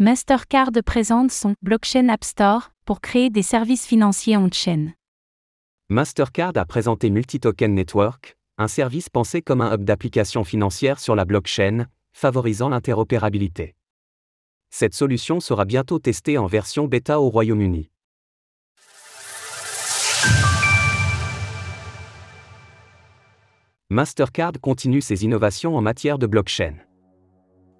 Mastercard présente son Blockchain App Store pour créer des services financiers on-chain. Mastercard a présenté Multitoken Network, un service pensé comme un hub d'applications financières sur la blockchain, favorisant l'interopérabilité. Cette solution sera bientôt testée en version bêta au Royaume-Uni. Mastercard continue ses innovations en matière de blockchain.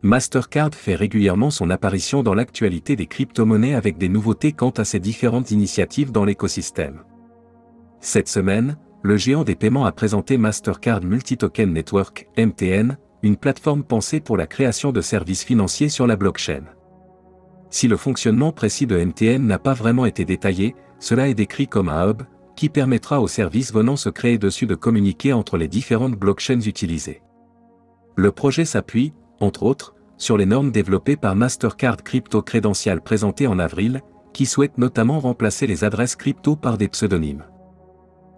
Mastercard fait régulièrement son apparition dans l'actualité des crypto-monnaies avec des nouveautés quant à ses différentes initiatives dans l'écosystème. Cette semaine, le géant des paiements a présenté Mastercard Multi-Token Network, MTN, une plateforme pensée pour la création de services financiers sur la blockchain. Si le fonctionnement précis de MTN n'a pas vraiment été détaillé, cela est décrit comme un hub, qui permettra aux services venant se créer dessus de communiquer entre les différentes blockchains utilisées. Le projet s'appuie, entre autres, sur les normes développées par Mastercard Crypto Credential présentées en avril, qui souhaitent notamment remplacer les adresses crypto par des pseudonymes.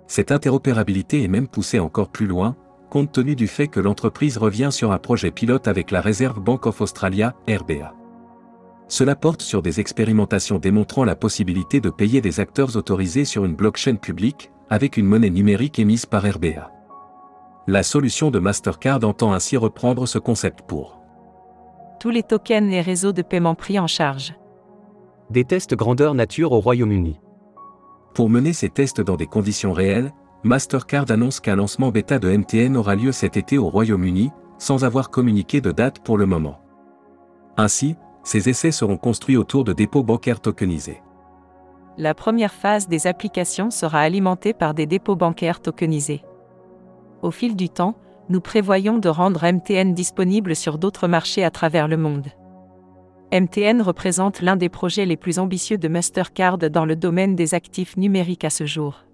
Cette interopérabilité est même poussée encore plus loin, compte tenu du fait que l'entreprise revient sur un projet pilote avec la Reserve Bank of Australia, RBA. Cela porte sur des expérimentations démontrant la possibilité de payer des acteurs autorisés sur une blockchain publique, avec une monnaie numérique émise par RBA. La solution de Mastercard entend ainsi reprendre ce concept pour tous les tokens et réseaux de paiement pris en charge. Des tests grandeur nature au Royaume-Uni. Pour mener ces tests dans des conditions réelles, Mastercard annonce qu'un lancement bêta de MTN aura lieu cet été au Royaume-Uni, sans avoir communiqué de date pour le moment. Ainsi, ces essais seront construits autour de dépôts bancaires tokenisés. La première phase des applications sera alimentée par des dépôts bancaires tokenisés. Au fil du temps, nous prévoyons de rendre MTN disponible sur d'autres marchés à travers le monde. MTN représente l'un des projets les plus ambitieux de Mastercard dans le domaine des actifs numériques à ce jour.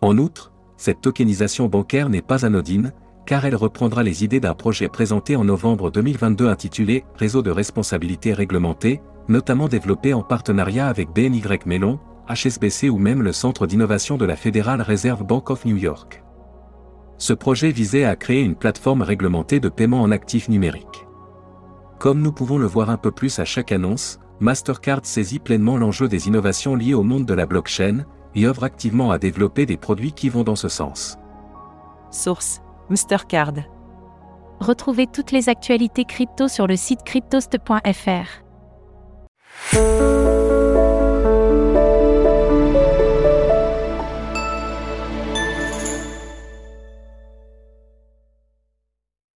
En outre, cette tokenisation bancaire n'est pas anodine, car elle reprendra les idées d'un projet présenté en novembre 2022 intitulé Réseau de responsabilité réglementée, notamment développé en partenariat avec BNY Mellon, HSBC ou même le Centre d'innovation de la Federal Reserve Bank of New York. Ce projet visait à créer une plateforme réglementée de paiement en actifs numériques. Comme nous pouvons le voir un peu plus à chaque annonce, Mastercard saisit pleinement l'enjeu des innovations liées au monde de la blockchain et œuvre activement à développer des produits qui vont dans ce sens. Source Mastercard. Retrouvez toutes les actualités crypto sur le site cryptost.fr.